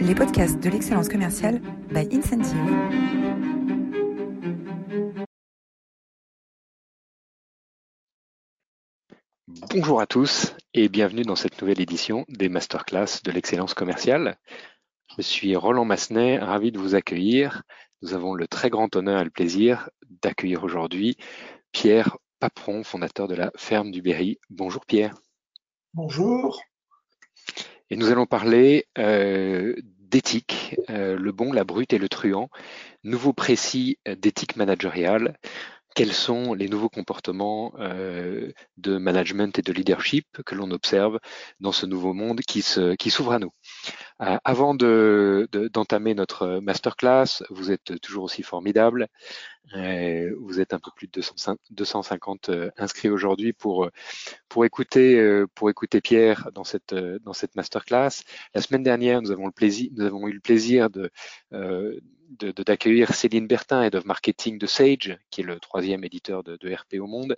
les podcasts de l'excellence commerciale by Incentive. Bonjour à tous et bienvenue dans cette nouvelle édition des masterclass de l'excellence commerciale. Je suis Roland Massenet, ravi de vous accueillir. Nous avons le très grand honneur et le plaisir d'accueillir aujourd'hui Pierre Paperon, fondateur de la ferme du Berry. Bonjour Pierre. Bonjour. Et nous allons parler euh, d'éthique, euh, le bon, la brute et le truand, nouveau précis d'éthique managériale. Quels sont les nouveaux comportements euh, de management et de leadership que l'on observe dans ce nouveau monde qui s'ouvre à nous? Euh, Avant d'entamer de, notre masterclass, vous êtes toujours aussi formidable. Euh, vous êtes un peu plus de 250 euh, inscrits aujourd'hui pour pour écouter pour écouter Pierre dans cette dans cette masterclass. La semaine dernière, nous avons le plaisir nous avons eu le plaisir de d'accueillir Céline Bertin, Head of Marketing de Sage, qui est le troisième éditeur de RP au monde,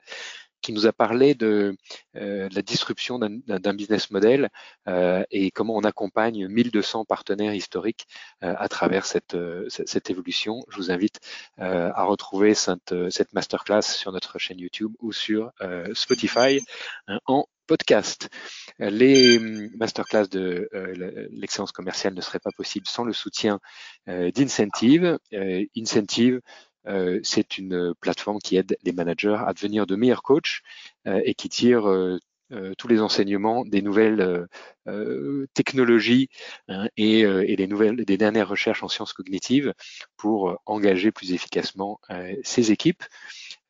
qui nous a parlé de, euh, la disruption d'un business model euh, et comment on accompagne 1200 partenaires historiques euh, à travers cette, cette, évolution. Je vous invite à retrouver cette, cette masterclass sur notre chaîne YouTube ou sur Spotify hein, en podcast. Les masterclass de l'excellence commerciale ne seraient pas possibles sans le soutien d'Incentive. Incentive, euh, c'est une plateforme qui aide les managers à devenir de meilleurs coachs euh, et qui tire euh, tous les enseignements des nouvelles technologies hein, et, les nouvelles, des dernières recherches en sciences cognitives pour engager plus efficacement ces équipes.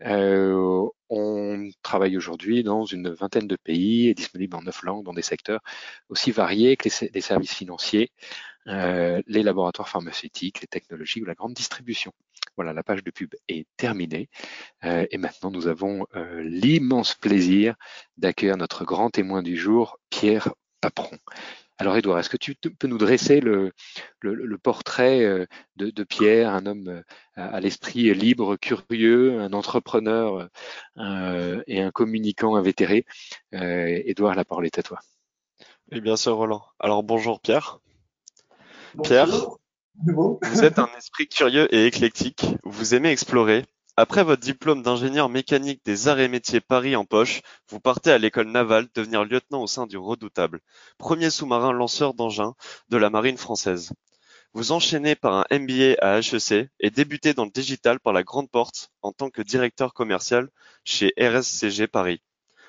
on travaille aujourd'hui dans une vingtaine de pays, et disponible en neuf langues dans des secteurs aussi variés que les services financiers, les laboratoires pharmaceutiques, les technologies ou la grande distribution. Voilà, la page de pub est terminée. Euh, et maintenant, nous avons euh, l'immense plaisir d'accueillir notre grand témoin du jour, Pierre Paperon. Alors, Edouard, est-ce que tu peux nous dresser le, portrait euh, de, Pierre, un homme à, l'esprit libre, curieux, un entrepreneur et un communicant invétéré? Edouard, la parole est à toi. Oui, bien sûr, Roland. Alors, bonjour Pierre. Pierre, vous êtes un esprit curieux et éclectique, vous aimez explorer. Après votre diplôme d'ingénieur mécanique des arts et métiers Paris en poche, vous partez à l'école navale devenir lieutenant au sein du Redoutable, premier sous-marin lanceur d'engins de la marine française. Vous enchaînez par un MBA à HEC et débutez dans le digital par la grande porte en tant que directeur commercial chez RSCG Paris.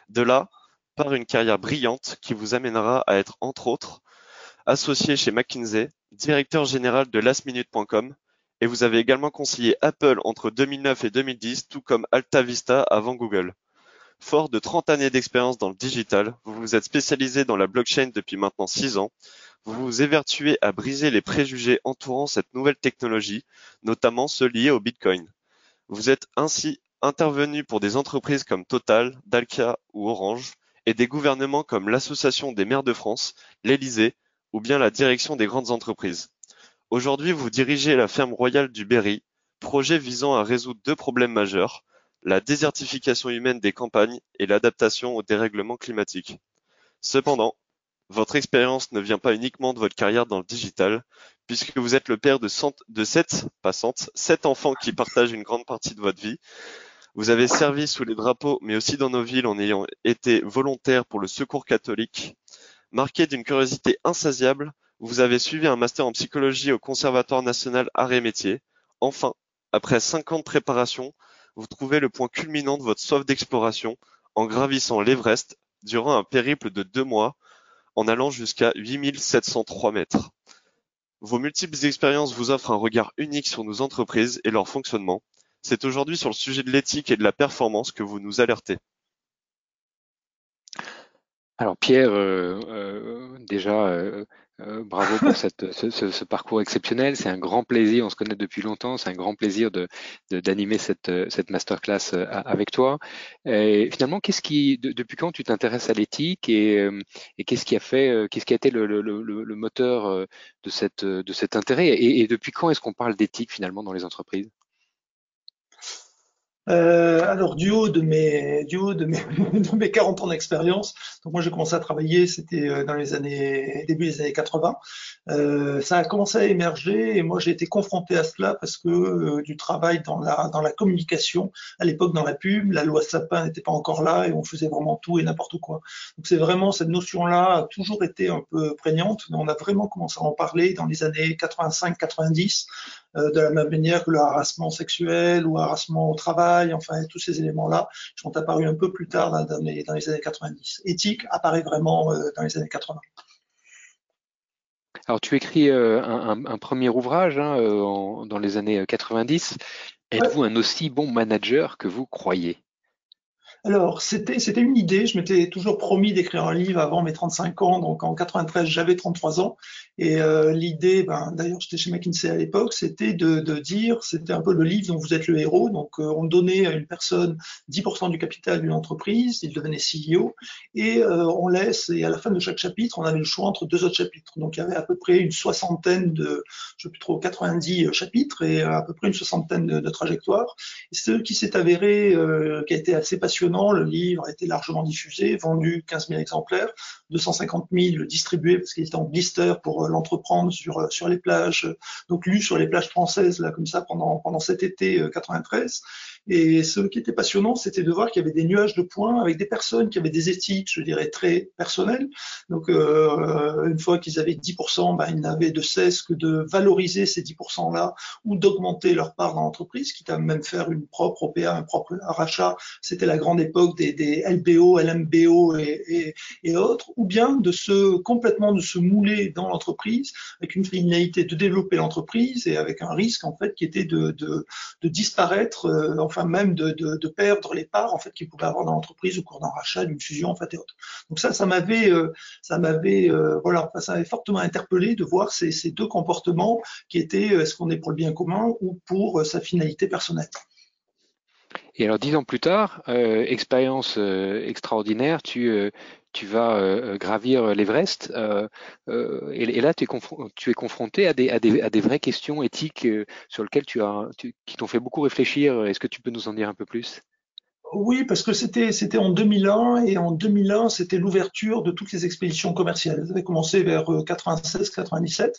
De là, par une carrière brillante qui vous amènera à être entre autres associé chez McKinsey, directeur général de lastminute.com et vous avez également conseillé Apple entre 2009 et 2010, tout comme AltaVista avant Google. Fort de 30 années d'expérience dans le digital, vous vous êtes spécialisé dans la blockchain depuis maintenant 6 ans. Vous vous évertuez à briser les préjugés entourant cette nouvelle technologie, notamment ceux liés au Bitcoin. Vous êtes ainsi intervenu pour des entreprises comme Total, Dalkia ou Orange, et des gouvernements comme l'Association des maires de France, l'Élysée, ou bien la direction des grandes entreprises. Aujourd'hui, vous dirigez la ferme royale du Berry, projet visant à résoudre deux problèmes majeurs, la désertification humaine des campagnes et l'adaptation au dérèglement climatique. Cependant, votre expérience ne vient pas uniquement de votre carrière dans le digital, puisque vous êtes le père de, sept, pas sept enfants qui partagent une grande partie de votre vie. Vous avez servi sous les drapeaux, mais aussi dans nos villes en ayant été volontaire pour le secours catholique, Marqué d'une curiosité insatiable, vous avez suivi un master en psychologie au Conservatoire national Arts et Métiers. Enfin, après cinq ans de préparation, vous trouvez le point culminant de votre soif d'exploration en gravissant l'Everest durant un périple de deux mois en allant jusqu'à 8703 mètres. Vos multiples expériences vous offrent un regard unique sur nos entreprises et leur fonctionnement. C'est aujourd'hui sur le sujet de l'éthique et de la performance que vous nous alertez. Alors Pierre, euh, euh, déjà, euh, bravo pour ce, parcours exceptionnel. C'est un grand plaisir, on se connaît depuis longtemps, c'est un grand plaisir d'animer cette, cette masterclass avec toi. Finalement, qu'est-ce qui, depuis quand tu t'intéresses à l'éthique et, qu'est-ce qui a fait, qu'est-ce qui a été le, moteur de, cet intérêt et depuis quand est-ce qu'on parle d'éthique finalement dans les entreprises? Euh, alors du haut de mes du haut de mes, de mes 40 ans d'expérience, donc moi j'ai commencé à travailler, c'était euh, dans les années début des années 80. Euh, ça a commencé à émerger et moi j'ai été confronté à cela parce que euh, du travail dans la dans la communication à l'époque dans la pub, la loi Sapin n'était pas encore là et on faisait vraiment tout et n'importe quoi. Donc c'est vraiment cette notion-là a toujours été un peu prégnante, mais on a vraiment commencé à en parler dans les années 85-90 euh, de la même manière que le harassement sexuel ou harassement au travail, enfin tous ces éléments-là sont apparus un peu plus tard dans, les, années 90. Éthique apparaît vraiment euh, dans les années 80. Alors tu écris euh, un, premier ouvrage hein, dans les années 90. Êtes-vous un aussi bon manager que vous croyez? Alors, c'était une idée. Je m'étais toujours promis d'écrire un livre avant mes 35 ans. Donc, en 93, j'avais 33 ans. Et euh, l'idée, ben, d'ailleurs, j'étais chez McKinsey à l'époque, c'était de, de, dire, c'était un peu le livre dont vous êtes le héros. Donc, euh, on donnait à une personne 10% du capital d'une entreprise, il devenait CEO, et euh, on laisse. Et à la fin de chaque chapitre, on avait le choix entre deux autres chapitres. Donc, il y avait à peu près une soixantaine de, je sais plus trop, 90 chapitres et à peu près une soixantaine de, de trajectoires. Et ce qui s'est avéré, qui a été assez passionnant le livre a été largement diffusé, vendu 15 000 exemplaires, 250 000 distribués parce qu'il était en blister pour euh, l'entreprendre sur euh, sur les plages, donc lu sur les plages françaises là comme ça pendant pendant cet été 93. Et ce qui était passionnant, c'était de voir qu'il y avait des nuages de points avec des personnes qui avaient des éthiques, je dirais, très personnelles. Donc, euh, une fois qu'ils avaient 10%, ben, ils n'avaient de cesse que de valoriser ces 10%-là ou d'augmenter leur part dans l'entreprise, quitte à même faire une propre OPA, un propre rachat. C'était la grande époque des, des LBO, LMBO et, et, et, autres. Ou bien de se complètement de se mouler dans l'entreprise avec une finalité de développer l'entreprise et avec un risque en fait qui était de, de, de disparaître euh, enfin même de, de, perdre les parts en fait qu'ils pouvaient avoir dans l'entreprise au cours d'un rachat, d'une fusion en fait et autres. Donc ça, ça m'avait, euh, ça m'avait, euh, voilà, ça m'avait fortement interpellé de voir ces, ces deux comportements qui étaient euh, est-ce qu'on est pour le bien commun ou pour sa finalité personnelle. Et alors dix ans plus tard, expérience extraordinaire, tu, tu vas gravir l'Everest et, là tu es, confronté à des, vraies questions éthiques sur lesquelles tu as, qui t'ont fait beaucoup réfléchir. Est-ce que tu peux nous en dire un peu plus? Oui, parce que c'était c'était en 2001 et en 2001 c'était l'ouverture de toutes les expéditions commerciales. Elles avaient commencé vers 96-97 euh,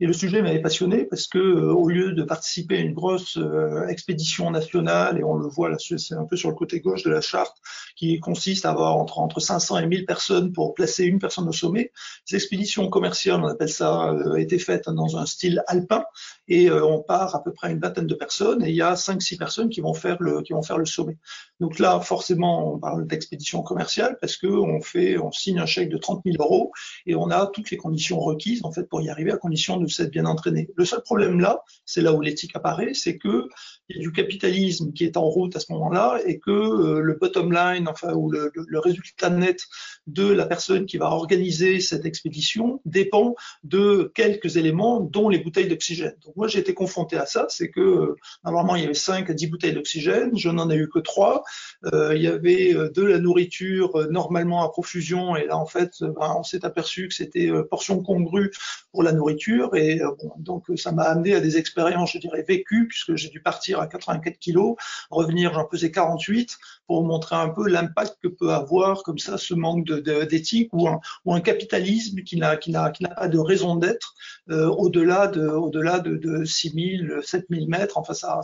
et le sujet m'avait passionné parce que euh, au lieu de participer à une grosse euh, expédition nationale et on le voit là c'est un peu sur le côté gauche de la charte qui consiste à avoir entre entre 500 et 1000 personnes pour placer une personne au sommet. Ces expéditions commerciales, on appelle ça, étaient faites dans un style alpin et on part à peu près une vingtaine de personnes et il y a 5-6 personnes qui vont faire le qui vont faire le sommet. Donc là, forcément, on parle d'expédition commerciale parce que on signe un chèque de 30 000 euros et on a toutes les conditions requises en fait pour y arriver à condition de s'être bien entraîné. Le seul problème là, c'est là où l'éthique apparaît, c'est que il y a du capitalisme qui est en route à ce moment-là et que euh, le bottom line, enfin ou le, le, résultat net de la personne qui va organiser cette expédition dépend de quelques éléments, dont les bouteilles d'oxygène. Donc moi j'ai été confronté à ça, c'est que euh, normalement il y avait 5 à 10 bouteilles d'oxygène, je n'en ai eu que 3 euh, il y avait euh, de la nourriture normalement à profusion et là en fait ben, on s'est aperçu que c'était portion congrue pour la nourriture et donc ça m'a amené à des expériences je dirais vécues puisque j'ai dû partir à 84 kilos, revenir j'en pesais 48 pour montrer un peu l'impact que peut avoir comme ça ce manque d'éthique ou, un, ou un capitalisme qui n'a pas de raison d'être au-delà de au-delà de, de 6000 7000 mètres. Enfin ça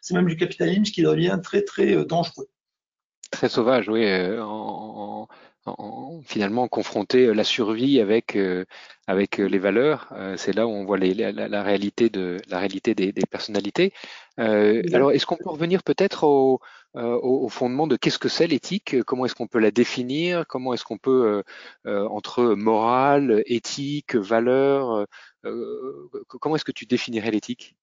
c'est même du capitalisme qui devient très très dangereux. Très sauvage, oui, euh, en, en, finalement confronter la survie avec euh, avec les valeurs. Euh, c'est là où on voit les, la, réalité de la réalité des, des personnalités. alors, est-ce qu'on peut revenir peut-être au, au, fondement de qu'est-ce que c'est l'éthique? Comment est-ce qu'on peut la définir? Comment est-ce qu'on peut entre morale, éthique, valeur Comment est-ce que tu définirais l'éthique?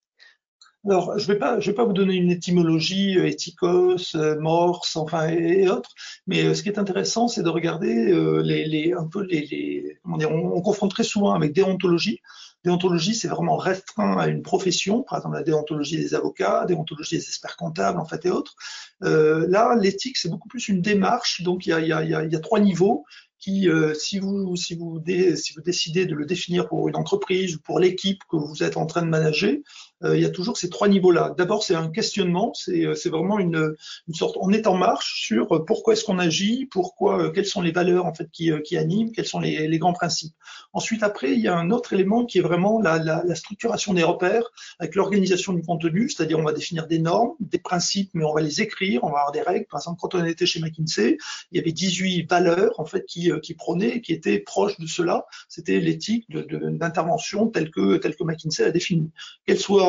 Alors, je vais pas, vais pas vous donner une étymologie, euh, éthikos, euh, morse, enfin et, autres, mais euh, ce qui est intéressant, c'est de regarder les, les, un peu les, les comment dire, on, on, confronte très souvent avec déontologie. Déontologie, c'est vraiment restreint à une profession, par exemple la déontologie des avocats, déontologie des experts comptables, en fait et autres. Euh, là, l'éthique, c'est beaucoup plus une démarche. Donc, il y a, y a, il y a trois niveaux qui, euh, si, vous, si, vous si vous décidez de le définir pour une entreprise ou pour l'équipe que vous êtes en train de manager, il y a toujours ces trois niveaux-là. D'abord, c'est un questionnement, c'est vraiment une, sorte, on est en marche sur pourquoi est-ce qu'on agit, pourquoi, quelles sont les valeurs en fait qui, animent, quels sont les, grands principes. Ensuite, après, il y a un autre élément qui est vraiment la, structuration des repères avec l'organisation du contenu, c'est-à-dire on va définir des normes, des principes, mais on va les écrire, on va avoir des règles. Par exemple, quand on était chez McKinsey, il y avait 18 valeurs en fait qui, qui prônaient, qui étaient proches de cela. C'était l'éthique d'intervention telle que telle que McKinsey a définie. Qu'elle soit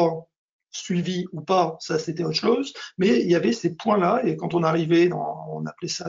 suivi ou pas, ça c'était autre chose, mais il y avait ces points-là, et quand on arrivait, on appelait ça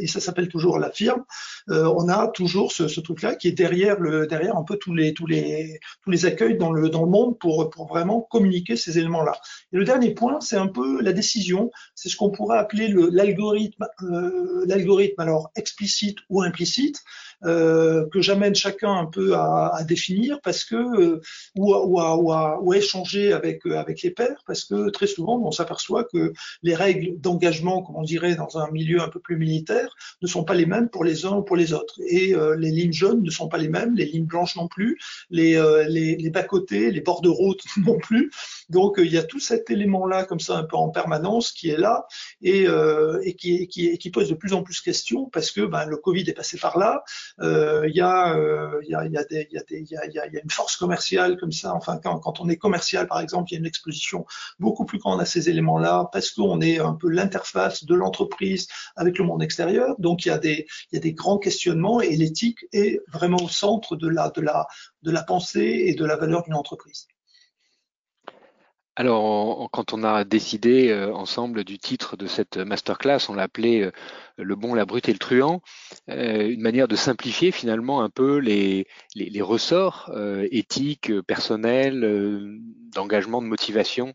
et ça s'appelle toujours la firme, euh, on a toujours ce, truc-là qui est derrière le, derrière un peu tous les tous les tous les accueils dans le dans le monde pour pour vraiment communiquer ces éléments-là. Et le dernier point, c'est un peu la décision, c'est ce qu'on pourrait appeler l'algorithme euh, l'algorithme alors explicite ou implicite. Euh, que j'amène chacun un peu à, à définir parce que euh, ou, à, ou, à, ou, à, échanger avec euh, avec les pairs parce que très souvent on s'aperçoit que les règles d'engagement, comme on dirait dans un milieu un peu plus militaire, ne sont pas les mêmes pour les uns ou pour les autres et euh, les lignes jaunes ne sont pas les mêmes, les lignes blanches non plus, les les, les bas côtés, les bords de route non plus. Donc il y a tout cet élément là comme ça un peu en permanence qui est là et, et qui, qui, qui pose de plus en plus de questions parce que ben, le Covid est passé par là, il y, a, y, a, une force commerciale comme ça. Enfin, quand, on est commercial, par exemple, il y a une exposition beaucoup plus grande à ces éléments-là parce qu'on est un peu l'interface de l'entreprise avec le monde extérieur. Donc, il y a des, grands questionnements et l'éthique est vraiment au centre de la, de la, pensée et de la valeur d'une entreprise. Alors, quand on a décidé euh, ensemble du titre de cette masterclass, on l'a appelé euh, Le bon, la brute et le truand, euh, une manière de simplifier finalement un peu les, les, les ressorts éthiques, personnels, d'engagement, de motivation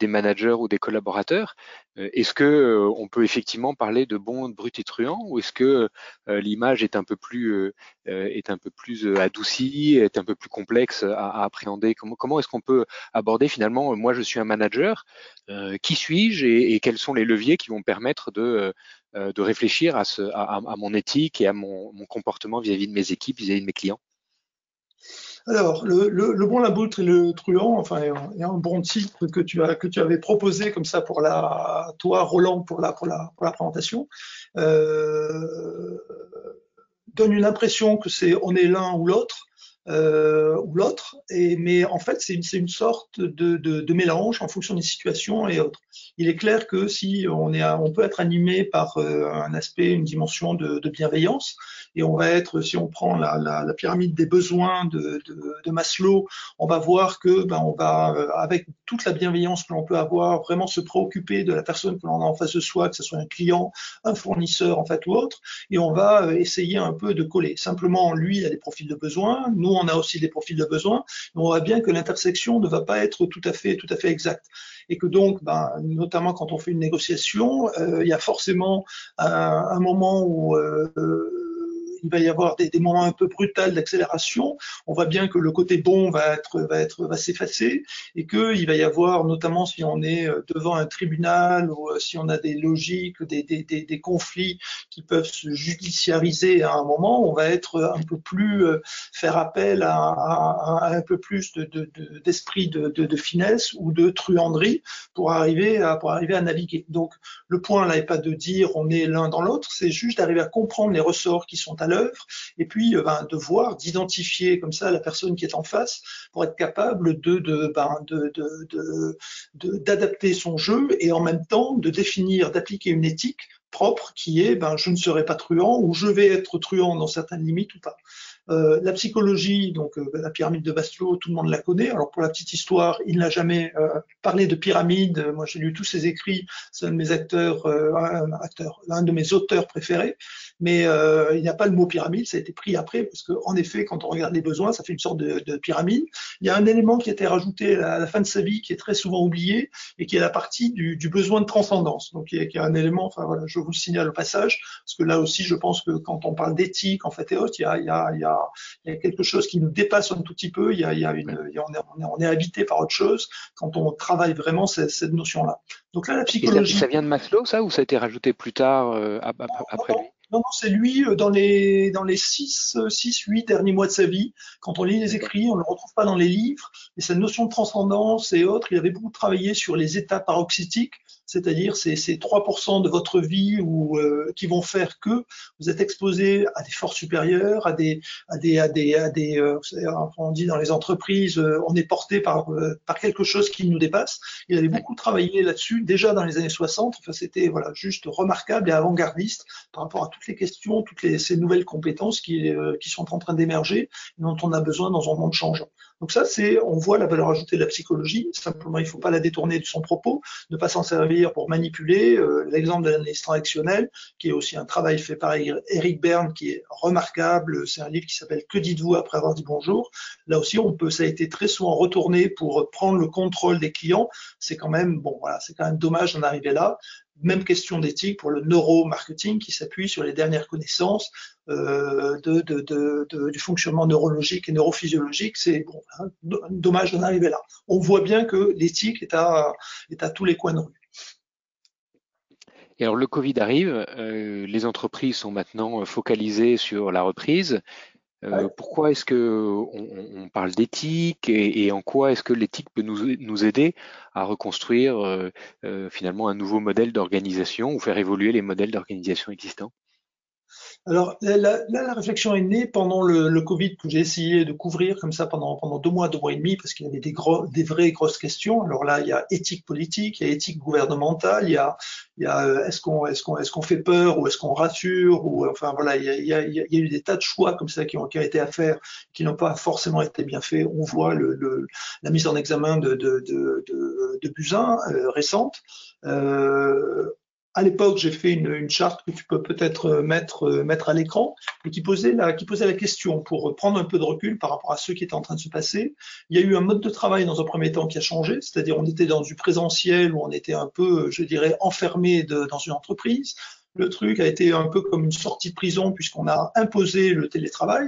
des managers ou des collaborateurs. Est-ce que on peut effectivement parler de bon, de brut et truand, ou est-ce que l'image est un peu plus est un peu plus adoucie, est un peu plus complexe à, à appréhender? Comment, comment est-ce qu'on peut aborder finalement moi je suis un manager, euh, qui suis-je et, quels sont les leviers qui vont permettre de, euh, de réfléchir à, ce, à, mon éthique et à mon, comportement vis-à-vis de mes équipes, vis-à-vis de mes clients. Alors, le, le, bon, la et le truand, enfin, il y a un bon titre que tu avais proposé comme ça pour la toi, Roland, pour la pour la pour la présentation, euh, donne une impression que c'est on est l'un ou l'autre euh, ou l'autre. Mais en fait, c'est une, sorte de, mélange en fonction des situations et autres. Il est clair que si on peut être animé par euh, un aspect, une dimension de, bienveillance, et on va être, si on prend la, la, la pyramide des besoins de, de, Maslow, on va voir que ben, on va, euh, avec toute la bienveillance que l'on peut avoir, vraiment se préoccuper de la personne que l'on a en face de soi, que ce soit un client, un fournisseur en fait ou autre, et on va euh, essayer un peu de coller. Simplement, lui a des profils de besoins, nous on a aussi des profils de besoins, on voit bien que l'intersection ne va pas être tout à fait, tout à fait exacte. Et que donc, ben, notamment quand on fait une négociation, euh, il y a forcément un, un moment où euh, il va y avoir des, moments un peu brutals d'accélération. On voit bien que le côté bon va être va être va s'effacer et que il va y avoir notamment si on est euh, devant un tribunal ou euh, si on a des logiques, des, des, des, conflits qui peuvent se judiciariser à un moment, on va être un peu plus euh, faire appel à, un peu plus d'esprit de, de, de, de, finesse ou de truanderie pour arriver à pour arriver à naviguer. Donc le point là n'est pas de dire on est l'un dans l'autre, c'est juste d'arriver à comprendre les ressorts qui sont à l'œuvre, et puis euh, ben, de voir, d'identifier comme ça la personne qui est en face pour être capable de, ben, d'adapter son jeu et en même temps de définir, d'appliquer une éthique propre qui est ben, je ne serai pas truand ou je vais être truand dans certaines limites ou pas. Euh, la psychologie, donc euh, la pyramide de Maslow, tout le monde la connaît. Alors pour la petite histoire, il n'a jamais parlé de pyramide. Moi, j'ai lu tous ses écrits. C'est un de mes acteurs, un, acteur, un de mes auteurs préférés mais euh, il n'y a pas le mot pyramide, ça a été pris après, parce qu'en effet, quand on regarde les besoins, ça fait une sorte de, de, pyramide. Il y a un élément qui a été rajouté à la, fin de sa vie, qui est très souvent oublié, et qui est la partie du, du besoin de transcendance. Donc, il y, a, qui est un élément, enfin voilà, je vous le signale au passage, parce que là aussi, je pense que quand on parle d'éthique, en fait, et autres, il y a, il y, a, il y, a, il y a quelque chose qui nous dépasse un tout petit peu, il y a, il y a une, il y a, on, est, on, est, on, est, habité par autre chose quand on travaille vraiment cette, cette notion-là. Donc là, la psychologie... Ça, ça, vient de Maslow, ça, ou ça a été rajouté plus tard, euh, après lui? Non, non, c'est lui euh, dans les dans les six, euh, six, huit derniers mois de sa vie. Quand on lit les écrits, on le retrouve pas dans les livres, Et cette notion de transcendance et autres, il avait beaucoup travaillé sur les états paroxytiques, c'est-à-dire ces, ces 3% de votre vie ou euh, qui vont faire que vous êtes exposé à des forces supérieures, à des, à des, à des, à des euh, on dit dans les entreprises, euh, on est porté par, par quelque chose qui nous dépasse. Il avait beaucoup travaillé là-dessus déjà dans les années 60. Enfin, c'était voilà juste remarquable et avant-gardiste par rapport à toutes les questions, toutes les, ces nouvelles compétences qui, qui sont en train d'émerger, dont on a besoin dans un monde changeant. Donc ça, c'est, on voit la valeur ajoutée de la psychologie. Simplement, il ne faut pas la détourner de son propos, ne pas s'en servir pour manipuler. Euh, l'exemple de l'analyse transactionnelle, qui est aussi un travail fait par Eric Berne, qui est remarquable. C'est un livre qui s'appelle Que dites-vous après avoir dit bonjour? Là aussi, on peut, ça a été très souvent retourné pour prendre le contrôle des clients. C'est quand même, bon, voilà, c'est quand même dommage d'en arriver là. Même question d'éthique pour le neuromarketing qui s'appuie sur les dernières connaissances euh, de, du fonctionnement neurologique et neurophysiologique. C'est bon, hein, dommage d'en arriver là. On voit bien que l'éthique est à, est à tous les coins de rue. Et alors le Covid arrive, euh, les entreprises sont maintenant focalisées sur la reprise. Euh, pourquoi est-ce que on, parle d'éthique et, en quoi est-ce que l'éthique peut nous, nous, aider à reconstruire euh, euh, finalement un nouveau modèle d'organisation ou faire évoluer les modèles d'organisation existants? Alors là, la réflexion est née pendant le, Covid que j'ai essayé de couvrir comme ça pendant, deux mois, deux mois et demi, parce qu'il y avait des, vraies grosses questions. Alors là, il y a éthique politique, il y a éthique gouvernementale, il y a, euh, est-ce qu'on fait peur ou est-ce qu'on rassure ou enfin voilà, il y a, eu des tas de choix comme ça qui ont, été à faire, qui n'ont pas forcément été bien faits. On voit la mise en examen de, de Buzyn euh, récente. Euh, à l'époque, j'ai fait une, charte que tu peux peut-être euh, mettre, euh, mettre à l'écran et qui posait, la, question pour prendre un peu de recul par rapport à ce qui est en train de se passer. Il y a eu un mode de travail dans un premier temps qui a changé, c'est-à-dire on était dans du présentiel où on était un peu, je dirais, enfermé dans une entreprise. Le truc a été un peu comme une sortie de prison puisqu'on a imposé le télétravail.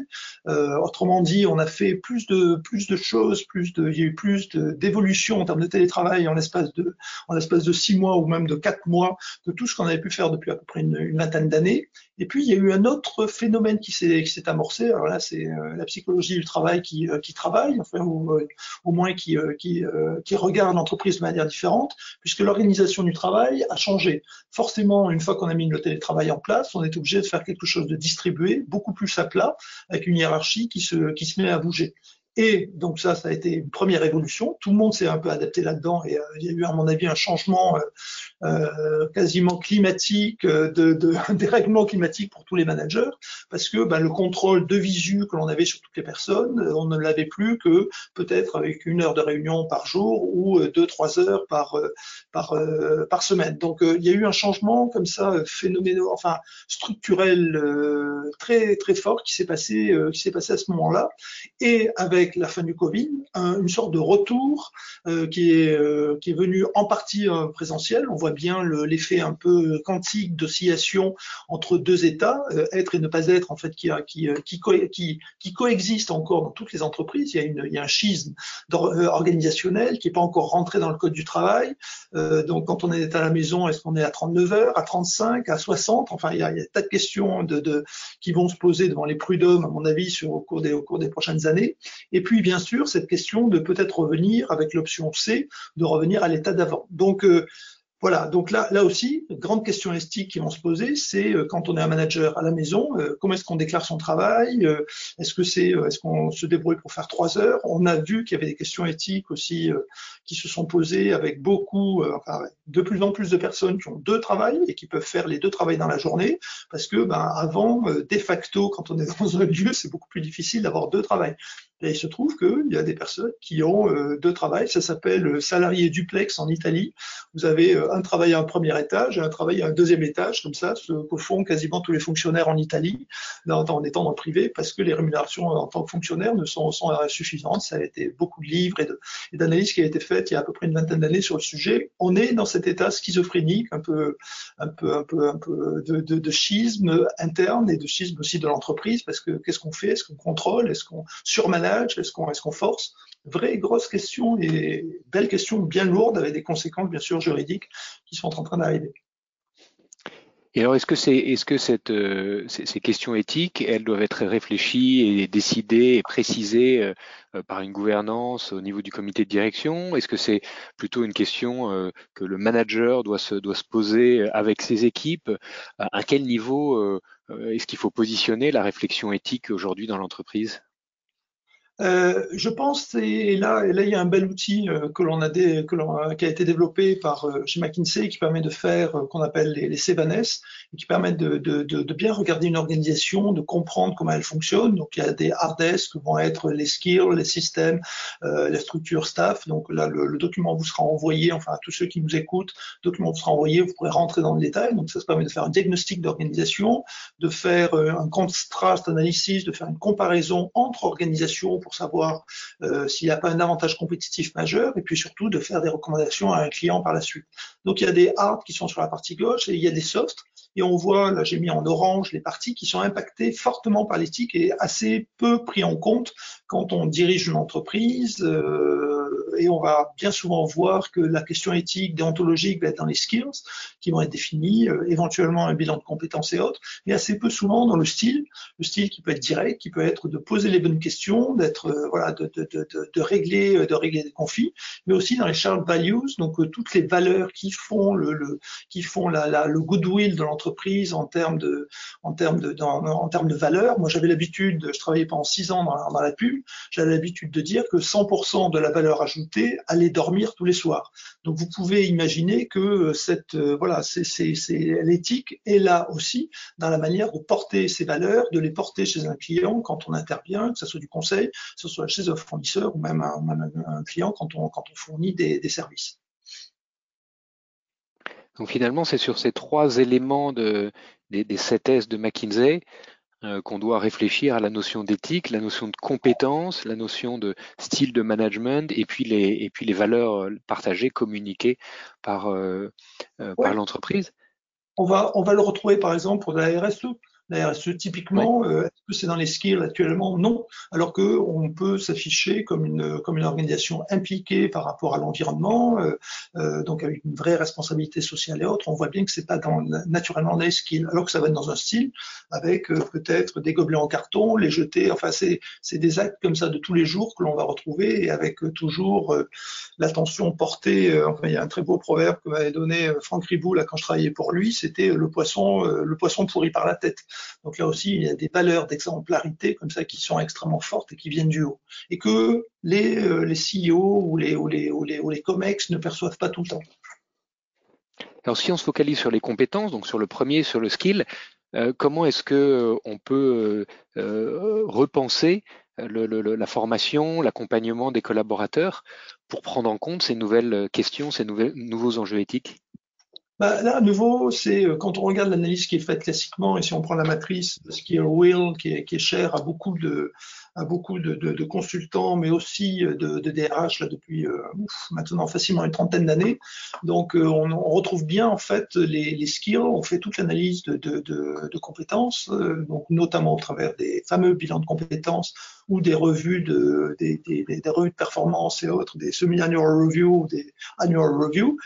Euh, autrement dit, on a fait plus de plus de choses, plus de, il y a eu plus d'évolution en termes de télétravail en l'espace de en l'espace de six mois ou même de quatre mois que tout ce qu'on avait pu faire depuis à peu près une, une vingtaine d'années. Et puis il y a eu un autre phénomène qui s'est amorcé. Alors là, c'est euh, la psychologie du travail qui euh, travaille, enfin euh, au moins qui regarde l'entreprise de manière différente, puisque l'organisation du travail a changé. Forcément, une fois qu'on a mis le télétravail en place, on est obligé de faire quelque chose de distribué, beaucoup plus à plat, avec une hiérarchie qui se, met à bouger. Et donc ça, ça a été une première évolution. Tout le monde s'est un peu adapté là-dedans et il y a eu, à mon avis, un changement euh, quasiment climatique, de, de, des règlements climatiques pour tous les managers, parce que ben, le contrôle de visu que l'on avait sur toutes les personnes, on ne l'avait plus que peut-être avec une heure de réunion par jour ou deux, trois heures par, par, par semaine. Donc il y a eu un changement comme ça phénoménal, enfin structurel très très fort qui s'est passé, qui s'est passé à ce moment-là, et avec la fin du Covid, une sorte de retour euh, qui, est, euh, qui est venu en partie euh, présentiel. On voit bien l'effet un peu quantique d'oscillation entre deux états, être et ne pas être, en fait, qui, qui, qui, qui, qui coexiste encore dans toutes les entreprises. Il y a, une, il y a un schisme organisationnel qui n'est pas encore rentré dans le code du travail. donc, quand on est à la maison, est-ce qu'on est à 39 heures, à 35, à 60 Enfin, il y a, il y a tas de questions de, qui vont se poser devant les prud'hommes, à mon avis, au, cours des, au cours des prochaines années. Et puis, bien sûr, cette question de peut-être revenir avec l'option C, de revenir à l'état d'avant. Donc, euh, voilà, donc là, là aussi, grande question éthique qui vont se poser, c'est euh, quand on est un manager à la maison, euh, comment est-ce qu'on déclare son travail Est-ce que c'est, est-ce qu'on se débrouille pour faire trois heures? On a vu qu'il y avait des questions éthiques aussi qui se sont posées avec beaucoup, enfin, de plus en plus de personnes qui ont deux travails et qui peuvent faire les deux travails dans la journée, parce que ben, avant, de facto, quand on est dans un lieu, c'est beaucoup plus difficile d'avoir deux travails. Il se trouve qu'il y a des personnes qui ont euh, deux travails. Ça s'appelle euh, salarié duplex en Italie. Vous avez euh, un travail à un premier étage et un travail à un deuxième étage, comme ça, ce que font quasiment tous les fonctionnaires en Italie, en étant dans le privé, parce que les rémunérations en tant que fonctionnaire ne sont, sont insuffisantes. Ça a été beaucoup de livres et d'analyses qui a été faites il y a à peu près une vingtaine d'années sur le sujet. On est dans cet état schizophrénique, un peu, un peu, un peu, un peu de, de schisme interne et de schisme aussi de l'entreprise, parce que qu'est-ce qu'on fait? Est-ce qu'on contrôle? Est-ce qu'on surmanage est-ce qu'on force? Vraie grosse question et belle question bien lourde avec des conséquences bien sûr juridiques qui sont en train d'arriver. Et alors, est-ce que, euh, ces, questions éthiques, elles doivent être réfléchies et décidées et précisées euh, euh, par une gouvernance au niveau du comité de direction? Est-ce que c'est plutôt une question que le manager doit se poser avec ses équipes? À quel niveau est-ce qu'il faut positionner la réflexion éthique aujourd'hui dans l'entreprise? Euh, je pense, et là, et là, il y a un bel outil euh, que l'on a, que l'on qui a été développé par euh, chez McKinsey, qui permet de faire qu'on appelle les, les et qui permettent de, de, de, de, bien regarder une organisation, de comprendre comment elle fonctionne. Donc, il y a des hard que vont être les skills, les systèmes, les structures staff. Donc là, le, le, document vous sera envoyé, enfin à tous ceux qui nous écoutent, le document vous sera envoyé, vous pourrez rentrer dans le détail. Donc, ça se permet de faire un diagnostic d'organisation, de faire un contrast analysis, de faire une comparaison entre organisations savoir euh, s'il n'y a pas un avantage compétitif majeur, et puis surtout de faire des recommandations à un client par la suite. Donc il y a des hard qui sont sur la partie gauche et il y a des soft. Et on voit, là j'ai mis en orange les parties qui sont impactées fortement par l'éthique et assez peu pris en compte quand on dirige une entreprise. Euh, et on va bien souvent voir que la question éthique, déontologique va être dans les skills qui vont être définis, euh, éventuellement un bilan de compétences et autres, mais assez peu souvent dans le style, le style qui peut être direct, qui peut être de poser les bonnes questions, d'être euh, voilà, de, de, de, de, régler, de régler des conflits, mais aussi dans les shared values, donc toutes les valeurs qui font le, le qui font la, le goodwill de l'entreprise en termes de en termes de dans, en termes de valeurs. Moi, j'avais l'habitude, je travaillais pendant six ans dans la pub, j'avais l'habitude de dire que 100% de la valeur ajoutée allait dormir tous les soirs. Donc vous pouvez imaginer que euh, cette euh, voilà, c'est l'éthique est là aussi dans la manière de porter ces valeurs, de les porter chez un client quand on intervient, que ce soit du conseil, que ce soit chez un fournisseur ou même un, client quand on quand on fournit des, services. Donc finalement, c'est sur ces trois éléments de, des, des 7S de McKinsey euh, qu'on doit réfléchir à la notion d'éthique, la notion de compétence, la notion de style de management et puis les, et puis les valeurs euh, partagées, communiquées par, euh, par l'entreprise. On va, on va le retrouver par exemple pour la RSE. La RSE, typiquement, euh, est-ce que c'est dans les skills actuellement? Non. Alors que on peut s'afficher comme une, comme une organisation impliquée par rapport à l'environnement, euh, euh, donc avec une vraie responsabilité sociale et autres. On voit bien que c'est pas dans, naturellement dans les skills, alors que ça va être dans un style avec peut-être des gobelets en carton, les jeter. Enfin, c'est, c'est des actes comme ça de tous les jours que l'on va retrouver et avec toujours l'attention portée. enfin, il y a un très beau proverbe que m'avait donné Franck Ribou là quand je travaillais pour lui. C'était le poisson, le poisson pourri par la tête. Donc là aussi, il y a des valeurs d'exemplarité comme ça qui sont extrêmement fortes et qui viennent du haut. Et que les, euh, les CEO ou les, ou, les, ou, les, COMEX ne perçoivent pas tout le temps. Alors si on se focalise sur les compétences, donc sur le premier, sur le skill, euh, comment est-ce que euh, on peut repenser la formation, l'accompagnement des collaborateurs pour prendre en compte ces nouvelles questions, ces nouveaux enjeux éthiques? Bah, là, à nouveau, c'est euh, quand on regarde l'analyse qui est faite classiquement, et si on prend la matrice, ce qui est Will, qui est, qui cher à beaucoup de, consultants, mais aussi de, de DRH là, depuis euh, maintenant facilement une trentaine d'années. Donc euh, on, on, retrouve bien en fait les, les skills, on fait toute l'analyse de, compétences, euh, donc notamment au travers des fameux bilans de compétences ou des revues de des, des, des revues de performance et autres, des semi-annual review des annual review.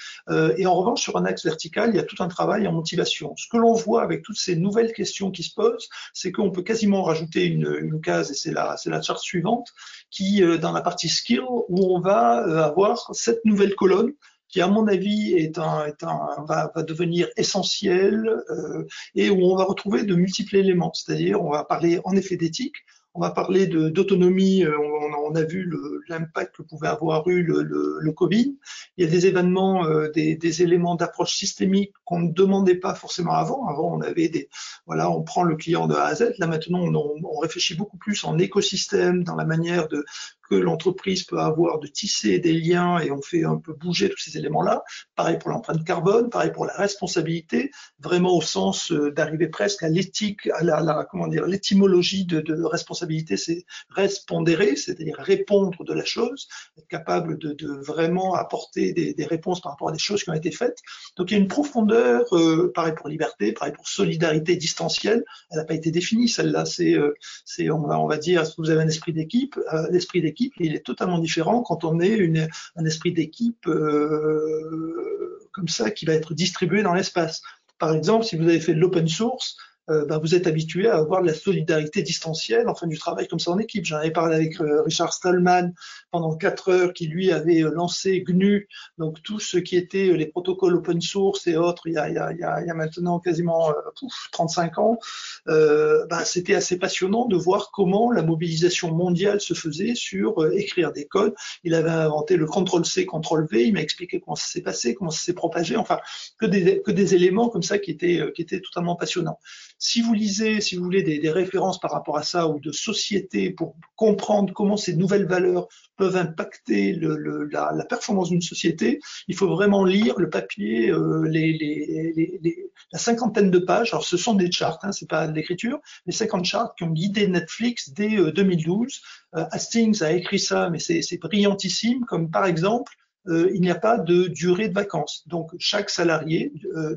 et en revanche sur un axe vertical, il y a tout un travail en motivation. Ce que l'on voit avec toutes ces nouvelles questions qui se posent, c'est qu'on peut quasiment rajouter une, une case et c'est là c'est la charte suivante, qui euh, dans la partie skill, où on va euh, avoir cette nouvelle colonne qui à mon avis est un, est un va, va, devenir essentiel euh, et où on va retrouver de multiples éléments. C'est-à-dire, on va parler en effet d'éthique, on va parler d'autonomie. Euh, on, on, a vu l'impact que pouvait avoir eu le, le, le, Covid. Il y a des événements, euh, des, des, éléments d'approche systémique qu'on ne demandait pas forcément avant. Avant, on avait des, voilà, on prend le client de A à Z. Là maintenant, on, on réfléchit beaucoup plus en écosystème, dans la manière de que l'entreprise peut avoir de tisser des liens et on fait un peu bouger tous ces éléments-là. Pareil pour l'empreinte carbone, pareil pour la responsabilité, vraiment au sens euh, d'arriver presque à l'éthique, à la, comment dire, l'étymologie de, responsabilité, c'est respondérer, c'est-à-dire répondre de la chose, être capable de, vraiment apporter des, réponses par rapport à des choses qui ont été faites. Donc il y a une profondeur, euh, pareil pour liberté, pareil pour solidarité distancielle, elle n'a pas été définie celle-là. C'est, euh, on va on va dire, vous avez un esprit d'équipe L'esprit d'équipe il est totalement différent quand on est un esprit d'équipe euh, comme ça qui va être distribué dans l'espace. Par exemple, si vous avez fait de l'open source, euh, ben, vous êtes habitué à avoir de la solidarité distancielle, enfin du travail comme ça en équipe. J'en avais parlé avec euh, Richard Stallman pendant quatre heures, qui lui avait euh, lancé GNU, donc tout ce qui était les protocoles open source et autres, il y a, il y a, il y a maintenant quasiment pouf, 35 ans. Ben, c'était assez passionnant de voir comment la mobilisation mondiale se faisait sur écrire des codes. Il avait inventé le CTRL-C, CTRL-V, il m'a expliqué comment ça s'est passé, comment ça s'est propagé, enfin que des, que des éléments comme ça qui étaient, qui étaient totalement passionnants. Si vous lisez, si vous voulez, des, références par rapport à ça ou de sociétés pour comprendre comment ces nouvelles valeurs peuvent impacter la, performance d'une société, il faut vraiment lire le papier, euh, la cinquantaine de pages. Alors, ce sont des charts, hein, c'est pas de l'écriture, les 50 charts qui ont guidé Netflix dès 2012. Euh, euh, Hastings a écrit ça, mais c'est brillantissime, comme par exemple, il n'y a pas de durée de vacances. Donc, chaque salarié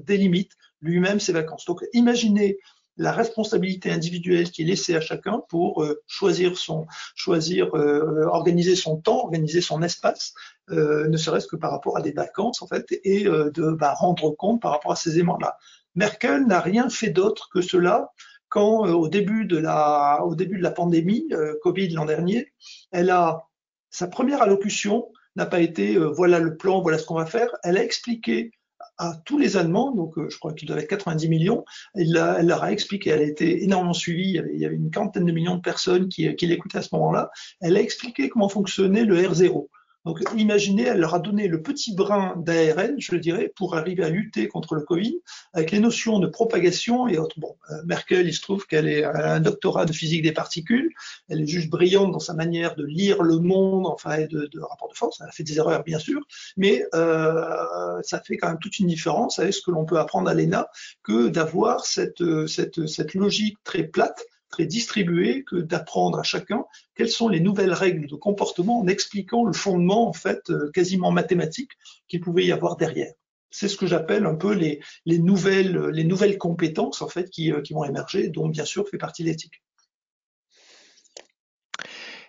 délimite lui-même ses vacances. Donc imaginez la responsabilité individuelle qui est laissée à chacun pour euh, choisir son, choisir, euh, organiser son temps, organiser son espace, euh, ne serait-ce que par rapport à des vacances en fait, et de bah, rendre compte par rapport à ces éléments-là. Merkel n'a rien fait d'autre que cela quand au début de la, au début de la pandémie Covid l'an dernier, elle a sa première allocution n'a pas été voilà le plan, voilà ce qu'on va faire. Elle a expliqué à tous les Allemands, donc euh, je crois qu'il doit être 90 millions. Elle, leur a expliqué, elle a été énormément suivie, il y avait, une quarantaine de millions de personnes qui, qui l'écoutaient à ce moment-là. Elle a expliqué comment fonctionnait le R0. Donc imaginez, elle leur a donné le petit brin d'ARN, je dirais, pour arriver à lutter contre le Covid, avec les notions de propagation et autres. Bon, euh, Merkel, il se trouve qu'elle est a un doctorat de physique des particules, elle est juste brillante dans sa manière de lire le monde, enfin, et de, rapport de force. Elle a fait des erreurs, bien sûr, mais euh, ça fait quand même toute une différence avec ce que l'on peut apprendre à l'ENA que d'avoir cette, cette, cette logique très plate très distribué que d'apprendre à chacun quelles sont les nouvelles règles de comportement en expliquant le fondement en fait euh, quasiment mathématique qu'il pouvait y avoir derrière. C'est ce que j'appelle un peu les, les, nouvelles, les nouvelles compétences en fait qui, euh, qui vont émerger, dont bien sûr fait partie l'éthique.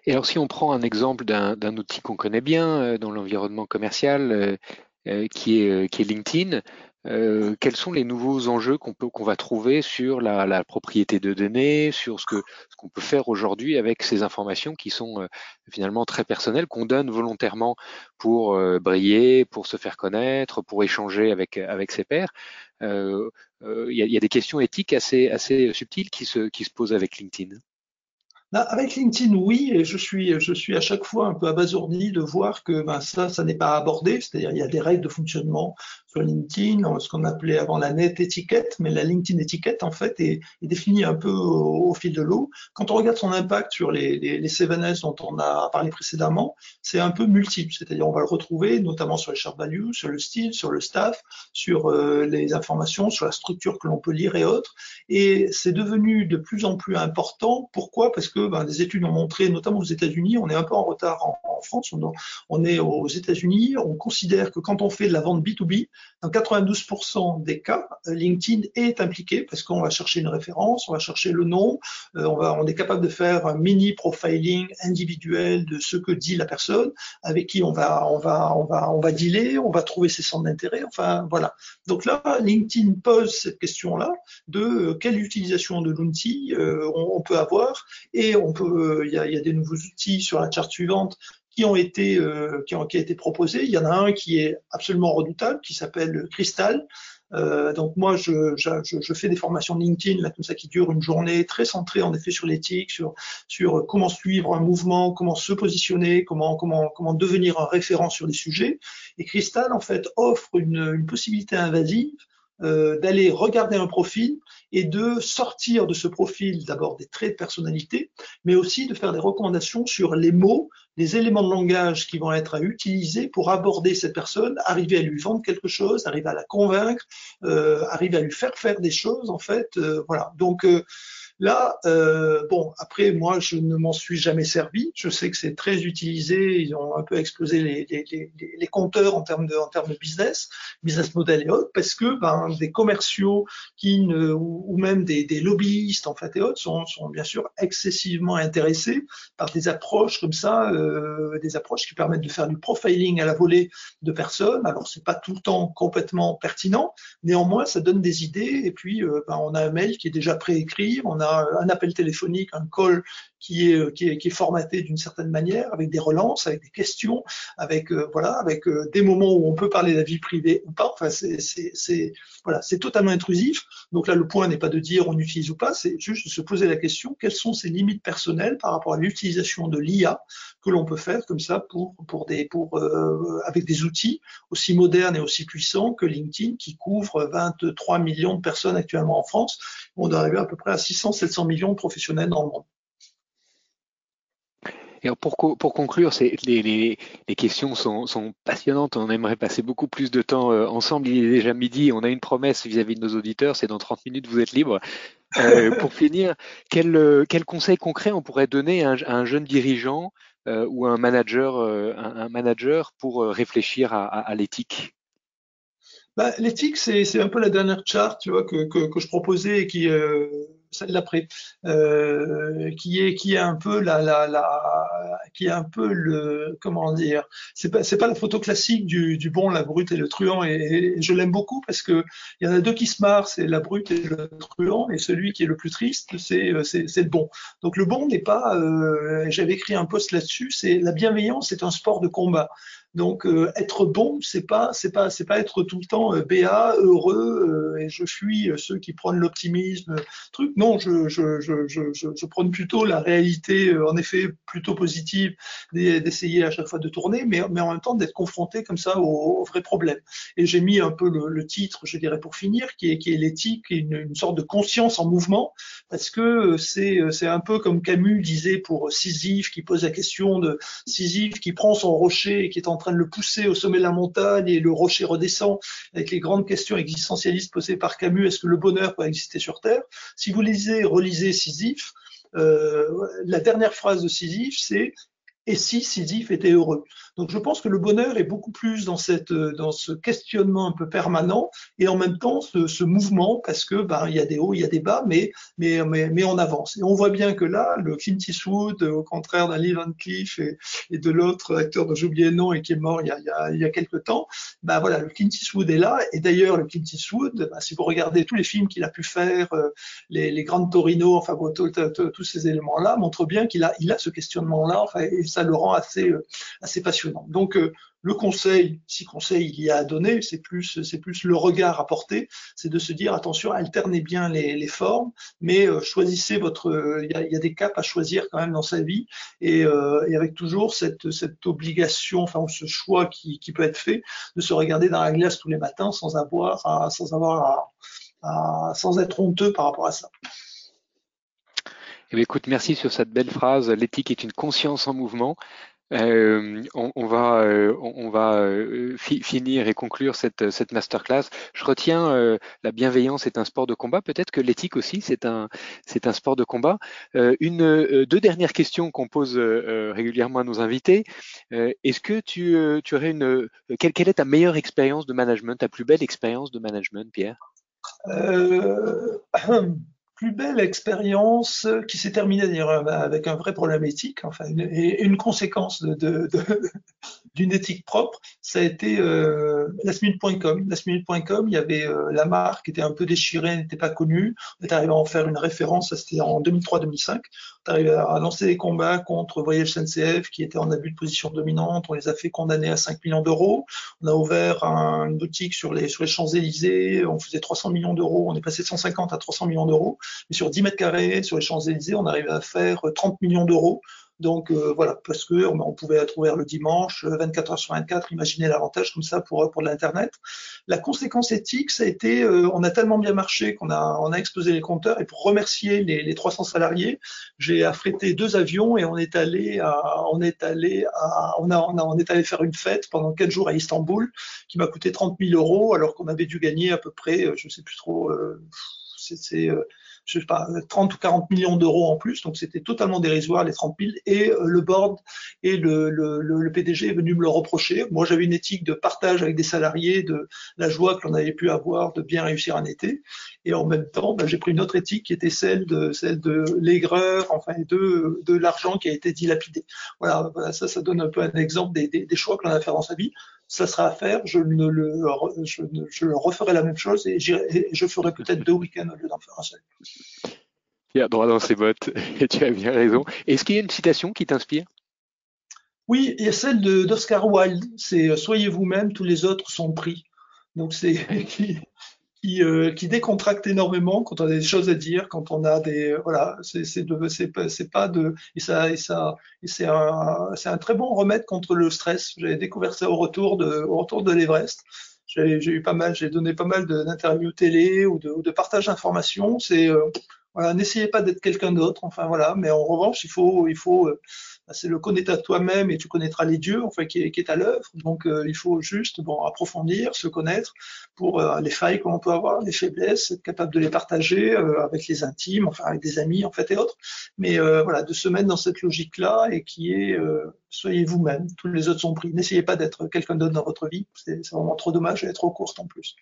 Et alors si on prend un exemple d'un outil qu'on connaît bien euh, dans l'environnement commercial, qui est LinkedIn, euh, quels sont les nouveaux enjeux qu'on peut va trouver sur la, propriété de données, sur ce que ce qu'on peut faire aujourd'hui avec ces informations qui sont euh, finalement très personnelles, qu'on donne volontairement pour euh, briller, pour se faire connaître, pour échanger avec avec ses pairs. Il y a, des questions éthiques assez assez subtiles qui se qui se posent avec LinkedIn. Bah, avec LinkedIn, oui, et je suis, je suis à chaque fois un peu abasourdi de voir que ben, ça, ça n'est pas abordé. C'est-à-dire, il y a des règles de fonctionnement sur LinkedIn, ce qu'on appelait avant la net étiquette, mais la LinkedIn étiquette, en fait, est, définie un peu au, fil de l'eau. Quand on regarde son impact sur les, les, les 7S dont on a parlé précédemment, c'est un peu multiple. C'est-à-dire, on va le retrouver notamment sur les sharp values, sur le style, sur le staff, sur euh, les informations, sur la structure que l'on peut lire et autres. Et c'est devenu de plus en plus important. Pourquoi? Parce que ben, des études ont montré, notamment aux États-Unis, on est un peu en retard en, France, on, est aux États-Unis, on considère que quand on fait de la vente B2B, dans 92% des cas, LinkedIn est impliqué parce qu'on va chercher une référence, on va chercher le nom, euh, on, est capable de faire un mini profiling individuel de ce que dit la personne, avec qui on va, dealer, on va trouver ses centres d'intérêt, enfin voilà. Donc là, LinkedIn pose cette question-là de euh, quelle utilisation de l'outil euh, on, peut avoir et on peut, il y a, des nouveaux outils sur la charte suivante qui ont été euh, qui ont, qui été proposés. Il y en a un qui est absolument redoutable, qui s'appelle Crystal. Euh, donc moi, je, je, fais des formations LinkedIn là comme ça qui durent une journée, très centrée en effet sur l'éthique, sur sur comment suivre un mouvement, comment se positionner, comment comment comment devenir un référent sur des sujets. Et Crystal en fait offre une possibilité invasive euh, d'aller regarder un profil et de sortir de ce profil d'abord des traits de personnalité, mais aussi de faire des recommandations sur les mots, les éléments de langage qui vont être à utiliser pour aborder cette personne, arriver à lui vendre quelque chose, arriver à la convaincre, euh, arriver à lui faire faire des choses en fait. Euh, voilà. Donc Là, euh, bon, après, moi, je ne m'en suis jamais servi. Je sais que c'est très utilisé. Ils ont un peu explosé les, les, les, les compteurs en termes de, en termes de business, business model et autres, parce que ben, des commerciaux qui ne, ou, même des, des, lobbyistes en fait et autres sont, sont, bien sûr excessivement intéressés par des approches comme ça, euh, des approches qui permettent de faire du profiling à la volée de personnes. Alors, c'est pas tout le temps complètement pertinent, néanmoins, ça donne des idées. Et puis, euh, ben, on a un mail qui est déjà préécrit, on a un appel téléphonique, un call qui est, formaté d'une certaine manière, avec des relances, avec des questions, avec euh, voilà, avec euh, des moments où on peut parler de la vie privée ou pas. Enfin, c'est voilà, c'est totalement intrusif. Donc là, le point n'est pas de dire on utilise ou pas, c'est juste de se poser la question quelles sont ses limites personnelles par rapport à l'utilisation de l'IA que l'on peut faire comme ça pour pour des pour euh, avec des outils aussi modernes et aussi puissants que LinkedIn qui couvre 23 millions de personnes actuellement en France. On doit arriver à peu près à 600 700 millions de professionnels dans le monde. Et pour, pour conclure, les, les, les, questions sont, sont, passionnantes. On aimerait passer beaucoup plus de temps euh, ensemble. Il est déjà midi. On a une promesse vis-à-vis de nos auditeurs, c'est dans 30 minutes, vous êtes libre. Euh, pour finir, quel, euh, quel, conseil concret on pourrait donner à un, jeune dirigeant euh, ou à un manager, un, un, manager pour réfléchir à, à, à l'éthique? Bah, L'éthique, c'est un peu la dernière charte tu vois, que, que, que je proposais et qui celle d'après, euh, qui est qui est un peu la, la, la qui est un peu le comment dire, c'est pas pas la photo classique du, du bon, la brute et le truand et, je l'aime beaucoup parce que il y en a deux qui se marrent, c'est la brute et le truand et celui qui est le plus triste, c'est c'est le bon. Donc le bon n'est pas, euh, j'avais écrit un post là-dessus, c'est la bienveillance, c'est un sport de combat. Donc euh, être bon, c'est pas c'est pas c'est pas être tout le temps euh, béat, heureux euh, et je fuis ceux qui prennent l'optimisme truc. Non, je je, je je je prône plutôt la réalité en effet plutôt positive d'essayer à chaque fois de tourner, mais mais en même temps d'être confronté comme ça aux, vrais problèmes. Et j'ai mis un peu le, titre, je dirais pour finir, qui est qui est l'éthique, une, une sorte de conscience en mouvement, parce que c'est c'est un peu comme Camus disait pour Sisyphe qui pose la question de Sisyphe qui prend son rocher et qui est en train de le pousser au sommet de la montagne et le rocher redescend avec les grandes questions existentialistes posées par Camus. Est-ce que le bonheur peut exister sur Terre? Si vous lisez, relisez Sisyphe, euh, la dernière phrase de Sisyphe, c'est et si Sisyphe était heureux. Donc je pense que le bonheur est beaucoup plus dans cette dans ce questionnement un peu permanent et en même temps ce, mouvement parce que ben il y a des hauts, il y a des bas, mais mais mais, mais on avance. Et on voit bien que là le Clint Eastwood, au contraire d'un Lee Van Cleef et, de l'autre acteur dont j'ai oublié le nom et qui est mort il y a il y a, il quelques temps, ben voilà le Clint Eastwood est là et d'ailleurs le Clint Eastwood, ben, si vous regardez tous les films qu'il a pu faire, euh, les, grandes Torino, enfin tous ces éléments là montrent bien qu'il a il a ce questionnement là, enfin et ça le rend assez, euh, assez passionnant. Donc, euh, le conseil, si conseil il y a à donner, c'est plus, c'est plus le regard à porter, c'est de se dire attention, alternez bien les, formes, mais euh, choisissez votre, il y, a, des caps à choisir quand même dans sa vie, et, avec toujours cette, obligation, enfin ce choix qui, peut être fait, de se regarder dans la glace tous les matins sans avoir, à, sans avoir, à, sans être honteux par rapport à ça. Eh écoute, merci sur cette belle phrase. L'éthique est une conscience en mouvement. Euh, on, on, va, euh, on, va euh, finir et conclure cette, cette masterclass. Je retiens euh, la bienveillance est un sport de combat. Peut-être que l'éthique aussi c'est un un sport de combat. Euh, une deux dernières questions qu'on pose régulièrement à nos invités. Est-ce que tu, tu aurais une quelle, quelle est ta meilleure expérience de management, ta plus belle expérience de management, Pierre? plus belle expérience qui s'est terminée d'ailleurs avec un vrai problème éthique, enfin, et une conséquence de, de, d'une éthique propre, ça a été euh. Lastminute.com, il y avait euh, la marque qui était un peu déchirée, n'était pas connue. On est arrivé à en faire une référence, c'était en 2003-2005. Arrivé à lancer des combats contre Voyage SNCF qui était en abus de position dominante. On les a fait condamner à 5 millions d'euros. On a ouvert un, une boutique sur les, sur les Champs-Élysées. On faisait 300 millions d'euros. On est passé de 150 à 300 millions d'euros. Mais sur 10 mètres carrés, sur les Champs-Élysées, on arrivait à faire 30 millions d'euros. Donc euh, voilà, parce que on, pouvait être ouvert le dimanche, 24 euh, heures sur 24. Imaginez l'avantage comme ça pour pour l'internet. La conséquence éthique, ça a été, euh, on a tellement bien marché qu'on a on a explosé les compteurs. Et pour remercier les, les 300 salariés, j'ai affrété deux avions et on est allé à, on est allé à, on a, on a on est allé faire une fête pendant quatre jours à Istanbul, qui m'a coûté 30 000 euros, alors qu'on avait dû gagner à peu près, je sais plus trop, c'est je sais pas, 30 ou 40 millions d'euros en plus, donc c'était totalement dérisoire les 30 000. Et euh, le board et le, le, le, PDG est venu me le reprocher. Moi, j'avais une éthique de partage avec des salariés, de la joie que l'on avait pu avoir de bien réussir un été. Et en même temps, ben, j'ai pris une autre éthique qui était celle de celle de l'aigreur, enfin de de l'argent qui a été dilapidé. Voilà, ça, ça donne un peu un exemple des, des, des choix que l'on a à faire dans sa vie ça sera à faire. Je, ne le, je, je referai la même chose et, je ferai peut-être deux week-ends au lieu d'en faire un seul. Tu as droit dans ses bottes et tu as bien raison. Est-ce qu'il y a une citation qui t'inspire? Oui, il y a celle d'Oscar Wilde. C'est Soyez vous-même, tous les autres sont pris. Donc c'est qui, euh, qui décontracte énormément quand on a des choses à dire, quand on a des voilà, c'est c'est c'est pas de et ça et ça et c'est un c'est un très bon remède contre le stress. J'avais découvert ça au retour de au retour de l'Everest. J'ai eu pas mal, j'ai donné pas mal d'interviews télé ou de, de partage d'informations. C'est euh, n'essayez pas d'être quelqu'un d'autre. Enfin voilà, mais en revanche, il faut euh, bah, c'est le connaître à toi-même et tu connaîtras les dieux, enfin, qui est, à l'œuvre. Donc, euh, il faut juste bon, approfondir, se connaître pour euh, les failles qu'on peut avoir, les faiblesses, être capable de les partager avec les intimes, enfin, avec des amis, en fait, et autres. Mais voilà, de se mettre dans cette logique-là et qui est soyez vous-même, tous les autres sont pris. N'essayez pas d'être quelqu'un d'autre dans votre vie, c'est vraiment trop dommage, est trop courte en plus.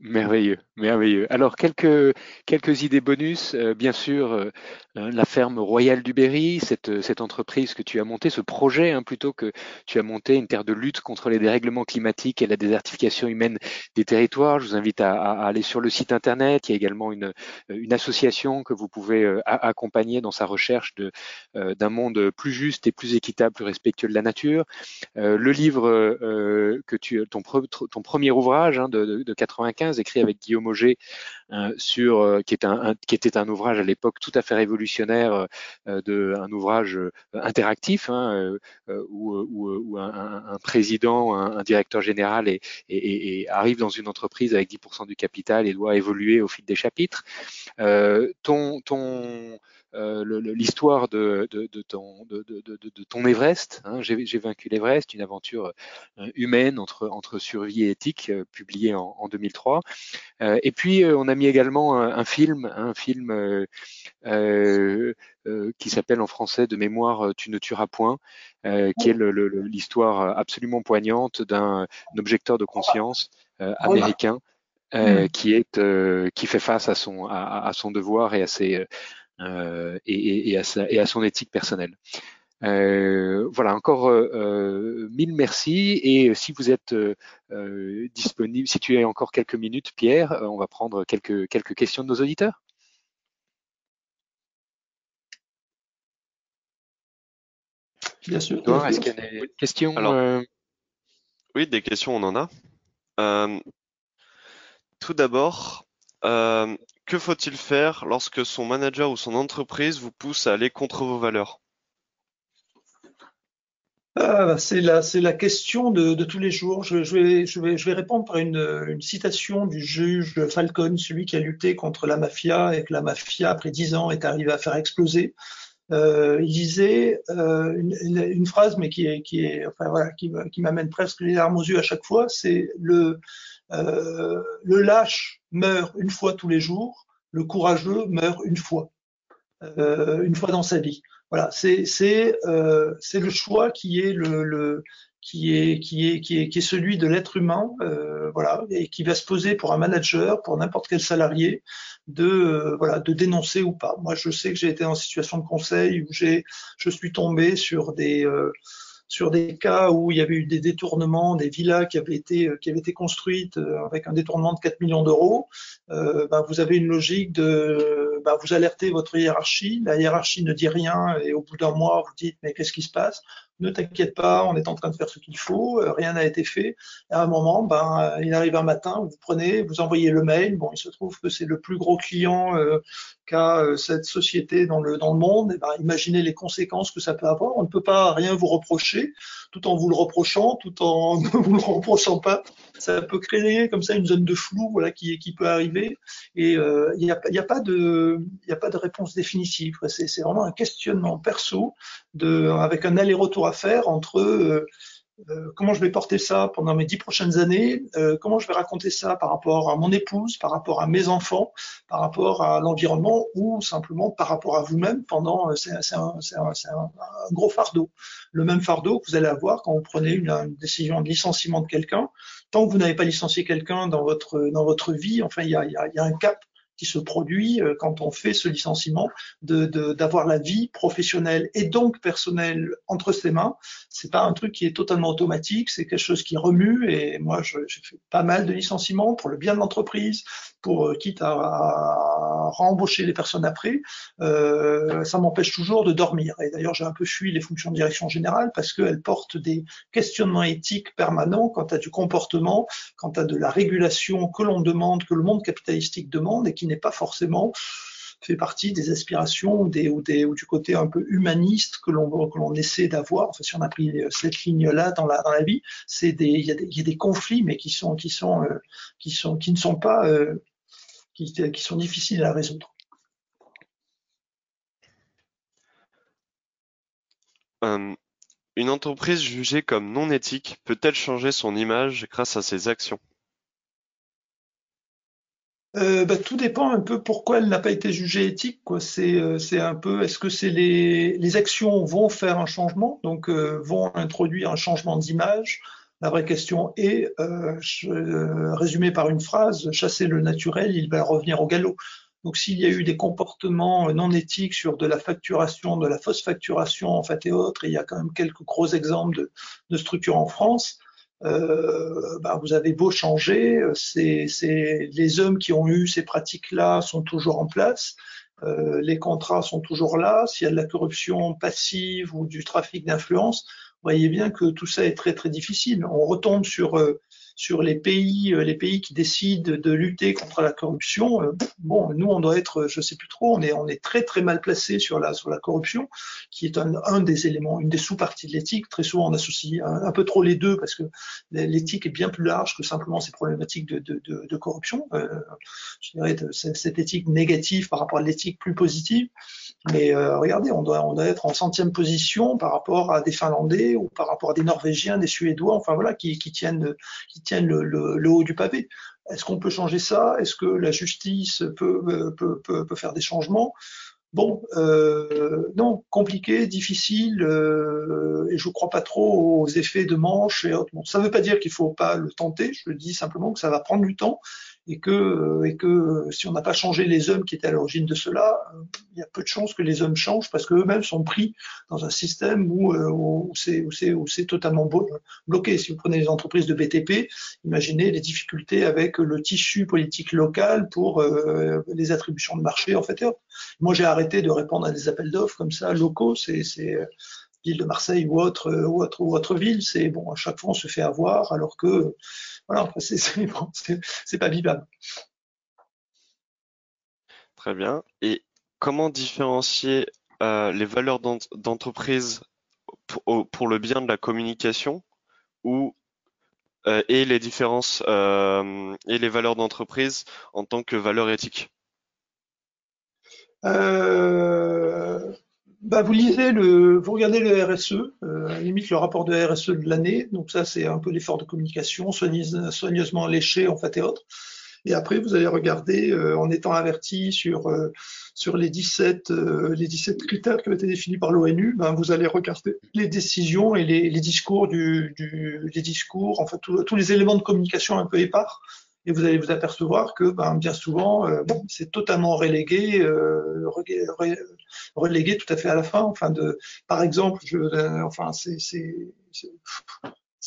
Merveilleux, merveilleux. Alors quelques quelques idées bonus, euh, bien sûr, euh, euh, la ferme royale du Berry, cette cette entreprise que tu as montée, ce projet hein, plutôt que tu as monté une terre de lutte contre les dérèglements climatiques et la désertification humaine des territoires. Je vous invite à, aller sur le site internet. Il y a également une une association que vous pouvez accompagner dans sa recherche d'un monde plus juste et plus équitable, plus respectueux de la nature. le livre que tu ton ton premier ouvrage hein, de, de, de 95 écrit avec Guillaume Auger, euh, sur, euh, qui, est un, qui était un ouvrage à l'époque tout à fait révolutionnaire, euh, de, un ouvrage interactif, hein, où, où, un, président, un, directeur général arrive dans une entreprise avec 10% du capital et doit évoluer au fil des chapitres. ton, l'histoire de, de, de, ton, de, de, ton Everest. Hein. J'ai vaincu l'Everest, une aventure euh, humaine entre, entre survie et éthique, euh, publiée en, en 2003. et puis, on a mis également un, film, un film qui s'appelle en français de mémoire Tu ne tueras point, qui est l'histoire absolument poignante d'un objecteur de conscience américain. Euh, qui est qui fait face à son à, à, son devoir et à ses euh, et, et, à sa, et, à son éthique personnelle. Euh, voilà, encore euh, mille merci. Et si vous êtes euh, disponible, si tu as encore quelques minutes, Pierre, on va prendre quelques, quelques questions de nos auditeurs. Bien sûr. Est-ce qu'il y a des questions Alors, Oui, des questions, on en a. tout d'abord, que faut-il faire lorsque son manager ou son entreprise vous pousse à aller contre vos valeurs? Ah, c'est la, question de, tous les jours. Je, vais, répondre par une, citation du juge Falcon, celui qui a lutté contre la mafia et que la mafia, après dix ans, est arrivée à faire exploser. Euh, il disait euh, une, phrase, mais qui m'amène presque les larmes aux yeux à chaque fois. C'est le, euh, le lâche meurt une fois tous les jours, le courageux meurt une fois, euh, une fois dans sa vie. Voilà, c'est c'est euh, c'est le choix qui est le, qui est qui est qui est qui est celui de l'être humain, euh, voilà, et qui va se poser pour un manager, pour n'importe quel salarié, de voilà de dénoncer ou pas. Moi, je sais que j'ai été en situation de conseil où j'ai je suis tombé sur des sur des cas où il y avait eu des détournements, des villas qui avaient été euh, qui avaient été construites euh, avec un détournement de 4 millions d'euros, euh, ben vous avez une logique de ben vous alertez votre hiérarchie, la hiérarchie ne dit rien et au bout d'un mois vous dites mais qu'est-ce qui se passe? Ne t'inquiète pas, on est en train de faire ce qu'il faut, euh, rien n'a été fait. À un moment, ben, il arrive un matin, vous prenez, vous envoyez le mail. Bon, il se trouve que c'est le plus gros client euh, qu'a euh, cette société dans le dans le monde. Et ben, imaginez les conséquences que ça peut avoir. On ne peut pas rien vous reprocher, tout en vous le reprochant, tout en ne vous le reprochant pas. Ça peut créer comme ça une zone de flou, voilà, qui qui peut arriver. Et il n'y a, y a pas de a pas de réponse définitive. C'est vraiment un questionnement perso de avec un aller-retour faire entre euh, euh, comment je vais porter ça pendant mes dix prochaines années, euh, comment je vais raconter ça par rapport à mon épouse, par rapport à mes enfants, par rapport à l'environnement ou simplement par rapport à vous-même pendant, c'est un, gros fardeau. Le même fardeau que vous allez avoir quand vous prenez une, décision de licenciement de quelqu'un. Tant que vous n'avez pas licencié quelqu'un dans votre, dans vie, enfin, il y a un cap qui se produit euh, quand on fait ce licenciement, d'avoir de, la vie professionnelle et donc personnelle entre ses mains. C'est pas un truc qui est totalement automatique, c'est quelque chose qui remue. Et moi, j'ai fait pas mal de licenciements pour le bien de l'entreprise, pour euh, quitte à, à rembaucher les personnes après. Euh, ça m'empêche toujours de dormir. Et d'ailleurs, j'ai un peu fui les fonctions de direction générale parce qu'elles portent des questionnements éthiques permanents quant à du comportement, quant à de la régulation que l'on demande, que le monde capitalistique demande et qui n'est pas forcément fait partie des aspirations ou, des, ou, des, ou du côté un peu humaniste que l'on que l'on essaie d'avoir. Enfin, si on a pris cette ligne-là dans la, dans la vie, c'est des il y, y a des conflits, mais qui sont qui sont euh, qui sont qui ne sont pas euh, qui, qui sont difficiles à résoudre. Euh, une entreprise jugée comme non éthique peut-elle changer son image grâce à ses actions? Euh, bah, tout dépend un peu pourquoi elle n'a pas été jugée éthique. C'est, euh, c'est un peu, est-ce que c'est les, les actions vont faire un changement, donc euh, vont introduire un changement d'image? La vraie question est, euh, résumée par une phrase, chasser le naturel, il va revenir au galop. Donc s'il y a eu des comportements non éthiques sur de la facturation, de la fausse facturation en fait et autres, il y a quand même quelques gros exemples de, de structures en France, euh, bah, vous avez beau changer, c'est, les hommes qui ont eu ces pratiques-là sont toujours en place. Euh, les contrats sont toujours là. S'il y a de la corruption passive ou du trafic d'influence, voyez bien que tout ça est très très difficile. On retombe sur euh, sur les pays, euh, les pays qui décident de lutter contre la corruption. Euh, bon, nous, on doit être, je sais plus trop, on est, on est très très mal placé sur la sur la corruption, qui est un, un des éléments, une des sous-parties de l'éthique. Très souvent, on associe un, peu trop les deux parce que l'éthique est bien plus large que simplement ces problématiques de, de, de, de corruption. Euh, je dirais cette éthique négative par rapport à l'éthique plus positive. Mais euh, regardez, on doit, on doit être en centième position par rapport à des Finlandais ou par rapport à des Norvégiens, des Suédois, enfin voilà, qui, qui tiennent, qui tiennent le, le, haut du pavé. Est-ce qu'on peut changer ça? Est-ce que la justice peut, peut, peut, peut faire des changements? Bon, euh, non, compliqué, difficile, euh, et je ne crois pas trop aux effets de manche et autres. Bon, ça ne veut pas dire qu'il ne faut pas le tenter, je dis simplement que ça va prendre du temps et que, et que si on n'a pas changé les hommes qui étaient à l'origine de cela, euh, il y a peu de chances que les hommes changent parce qu'eux-mêmes sont pris dans un système où, euh, où c'est totalement bloqué. Si vous prenez les entreprises de BTP, imaginez les difficultés avec le tissu politique local pour euh, les attributions de marché en fait. Moi, j'ai arrêté de répondre à des appels d'offres comme ça locaux. C'est ville de Marseille ou autre ou autre ou autre ville. C'est bon, à chaque fois on se fait avoir alors que voilà, c'est pas vivable. Très bien. Et comment différencier euh, les valeurs d'entreprise pour, le bien de la communication ou euh, et les différences euh, et les valeurs d'entreprise en tant que valeurs éthiques bah, vous lisez le, vous regardez le RSE, euh, à limite le rapport de RSE de l'année. Donc ça, c'est un peu l'effort de communication, soigneusement léché en fait et autres. Et après, vous allez regarder euh, en étant averti sur euh, sur les 17 euh, les 17 critères qui ont été définis par l'ONU. Ben, vous allez regarder les décisions et les, les discours du, du les discours, enfin tous les éléments de communication un peu épars et vous allez vous apercevoir que ben, bien souvent, euh, c'est totalement relégué, euh, relégué tout à fait à la fin. Enfin, par exemple, euh, enfin, c'est,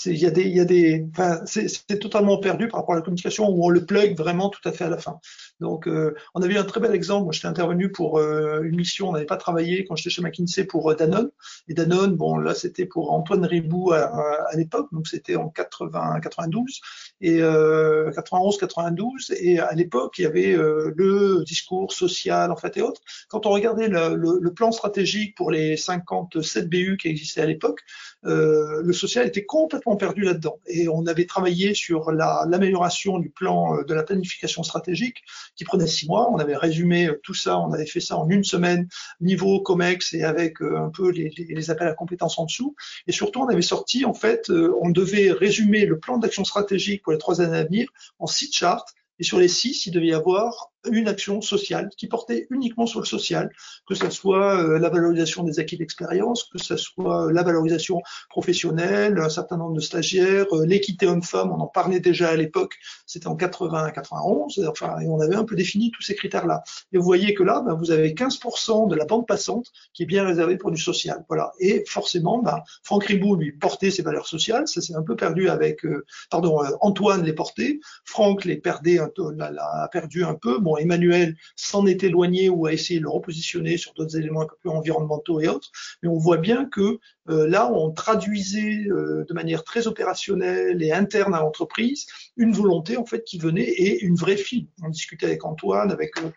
il y a des, il y a des, c'est totalement perdu par rapport à la communication où on le plug vraiment tout à fait à la fin. Donc, on avait un très bel exemple. Moi, j'étais intervenu pour une mission. On n'avait pas travaillé quand j'étais chez McKinsey pour Danone. Et Danone, bon, là, c'était pour Antoine Ribou à, à, l'époque. Donc, c'était en 80, 92 et 91, 92. Et à l'époque, il y avait le discours social, en fait, et autres. Quand on regardait le, le, le plan stratégique pour les 57 BU qui existaient à l'époque, le social était complètement perdu là-dedans. Et on avait travaillé sur l'amélioration du plan de la planification stratégique qui prenait six mois. On avait résumé tout ça, on avait fait ça en une semaine, niveau COMEX et avec un peu les, les, appels à compétences en dessous. Et surtout, on avait sorti, en fait, on devait résumer le plan d'action stratégique pour les trois années à venir en six charts. Et sur les six, il devait y avoir une action sociale qui portait uniquement sur le social, que ce soit euh, la valorisation des acquis d'expérience, que ce soit euh, la valorisation professionnelle, un certain nombre de stagiaires, euh, l'équité homme-femme, on en parlait déjà à l'époque, c'était en 80-91, enfin, et on avait un peu défini tous ces critères-là. Et vous voyez que là, ben, vous avez 15% de la bande passante qui est bien réservée pour du social. Voilà. Et forcément, ben, Franck Ribou, lui, portait ses valeurs sociales, ça s'est un peu perdu avec, pardon, Antoine les portait, Franck les perdait, a perdu un peu. Bon, Emmanuel s'en est éloigné ou a essayé de le repositionner sur d'autres éléments un peu plus environnementaux et autres, mais on voit bien que euh, là, on traduisait euh, de manière très opérationnelle et interne à l'entreprise une volonté en fait qui venait et une vraie fille. On discutait avec Antoine, avec euh,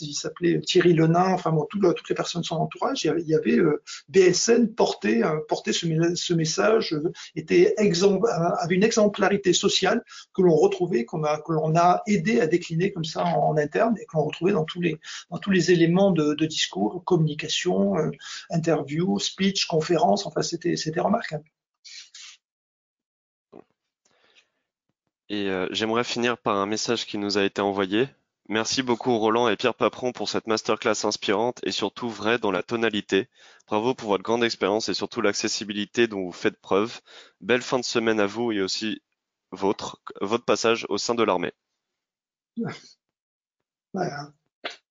il s'appelait Thierry Lenin, enfin bon, toutes les personnes de son entourage. Il y avait, BSN portait portait ce, ce message, était exemple, avait une exemplarité sociale que l'on retrouvait, qu'on a que l'on a aidé à décliner comme ça en, interne et que l'on retrouvait dans tous les dans tous les éléments de, de discours, communication, interview, speech, conférence Enfin, c'était remarquable. Et euh, j'aimerais finir par un message qui nous a été envoyé. Merci beaucoup Roland et Pierre Papron pour cette masterclass inspirante et surtout vraie dans la tonalité. Bravo pour votre grande expérience et surtout l'accessibilité dont vous faites preuve. Belle fin de semaine à vous et aussi votre, votre passage au sein de l'armée.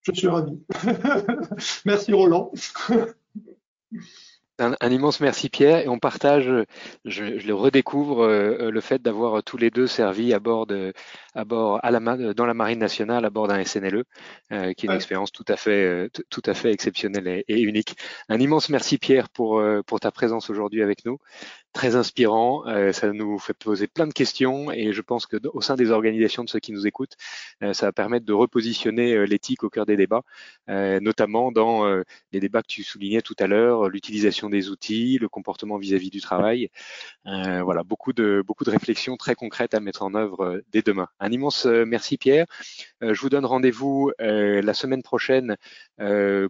je suis ravi. Merci Roland. Un, immense merci Pierre et on partage, je, le redécouvre, euh, le fait d'avoir tous les deux servi à bord, de, à bord à la, dans la marine nationale à bord d'un SNLE, euh, qui est une expérience tout à fait, euh, tout à fait exceptionnelle et, unique. Un immense merci Pierre pour, pour ta présence aujourd'hui avec nous très inspirant. Euh, ça nous fait poser plein de questions et je pense que au sein des organisations de ceux qui nous écoutent, euh, ça va permettre de repositionner euh, l'éthique au cœur des débats, notamment dans les débats que tu soulignais tout à l'heure, l'utilisation des outils, le comportement vis-à-vis du travail. voilà, beaucoup de beaucoup de réflexions très concrètes à mettre en œuvre dès demain. Un immense merci Pierre. je vous donne rendez-vous la semaine prochaine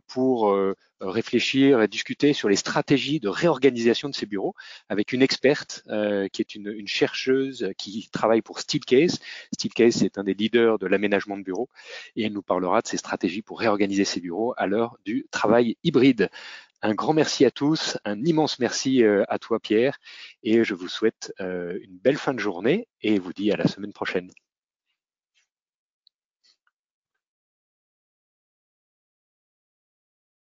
pour réfléchir et discuter sur les stratégies de réorganisation de ces bureaux avec une experte euh, qui est une, chercheuse qui travaille pour Steelcase. Steelcase, c'est un des leaders de l'aménagement de bureaux et elle nous parlera de ces stratégies pour réorganiser ces bureaux à l'heure du travail hybride. Un grand merci à tous, un immense merci euh, à toi Pierre et je vous souhaite euh, une belle fin de journée et vous dis à la semaine prochaine.